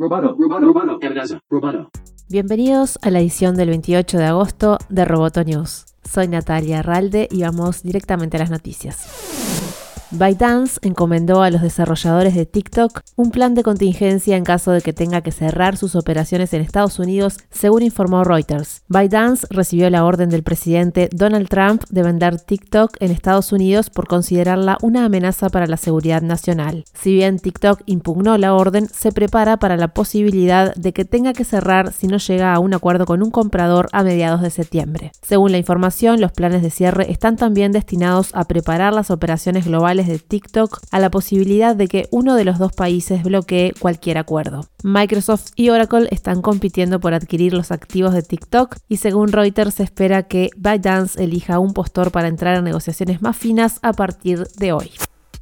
Roboto, Roboto, Roboto. Bienvenidos a la edición del 28 de agosto de Roboto News. Soy Natalia Ralde y vamos directamente a las noticias. ByteDance encomendó a los desarrolladores de TikTok un plan de contingencia en caso de que tenga que cerrar sus operaciones en Estados Unidos, según informó Reuters. ByteDance recibió la orden del presidente Donald Trump de vender TikTok en Estados Unidos por considerarla una amenaza para la seguridad nacional. Si bien TikTok impugnó la orden, se prepara para la posibilidad de que tenga que cerrar si no llega a un acuerdo con un comprador a mediados de septiembre. Según la información, los planes de cierre están también destinados a preparar las operaciones globales de TikTok a la posibilidad de que uno de los dos países bloquee cualquier acuerdo. Microsoft y Oracle están compitiendo por adquirir los activos de TikTok y según Reuters se espera que ByteDance elija un postor para entrar a negociaciones más finas a partir de hoy.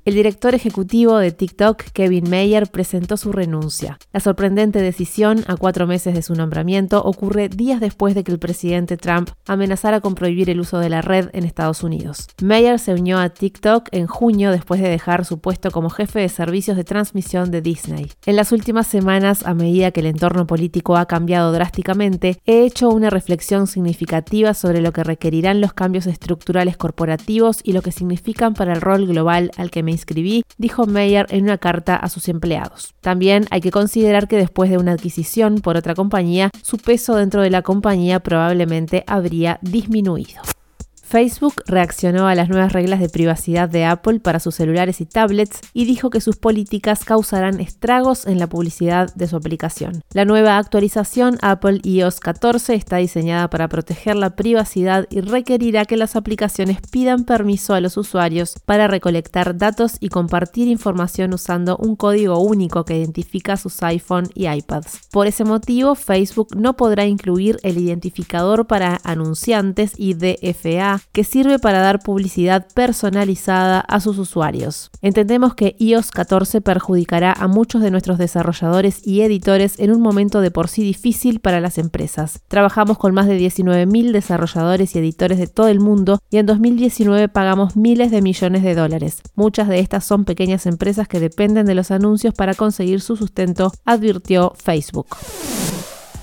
El director ejecutivo de TikTok, Kevin Mayer, presentó su renuncia. La sorprendente decisión, a cuatro meses de su nombramiento, ocurre días después de que el presidente Trump amenazara con prohibir el uso de la red en Estados Unidos. Mayer se unió a TikTok en junio después de dejar su puesto como jefe de servicios de transmisión de Disney. En las últimas semanas, a medida que el entorno político ha cambiado drásticamente, he hecho una reflexión significativa sobre lo que requerirán los cambios estructurales corporativos y lo que significan para el rol global al que me inscribí, dijo Mayer en una carta a sus empleados. También hay que considerar que después de una adquisición por otra compañía, su peso dentro de la compañía probablemente habría disminuido. Facebook reaccionó a las nuevas reglas de privacidad de Apple para sus celulares y tablets y dijo que sus políticas causarán estragos en la publicidad de su aplicación. La nueva actualización Apple iOS 14 está diseñada para proteger la privacidad y requerirá que las aplicaciones pidan permiso a los usuarios para recolectar datos y compartir información usando un código único que identifica sus iPhone y iPads. Por ese motivo, Facebook no podrá incluir el identificador para anunciantes Que sirve para dar publicidad personalizada a sus usuarios. Entendemos que iOS 14 perjudicará a muchos de nuestros desarrolladores y editores en un momento de por sí difícil para las empresas. Trabajamos con más de 19.000 desarrolladores y editores de todo el mundo y en 2019 pagamos miles de millones de dólares. Muchas de estas son pequeñas empresas que dependen de los anuncios para conseguir su sustento, advirtió Facebook.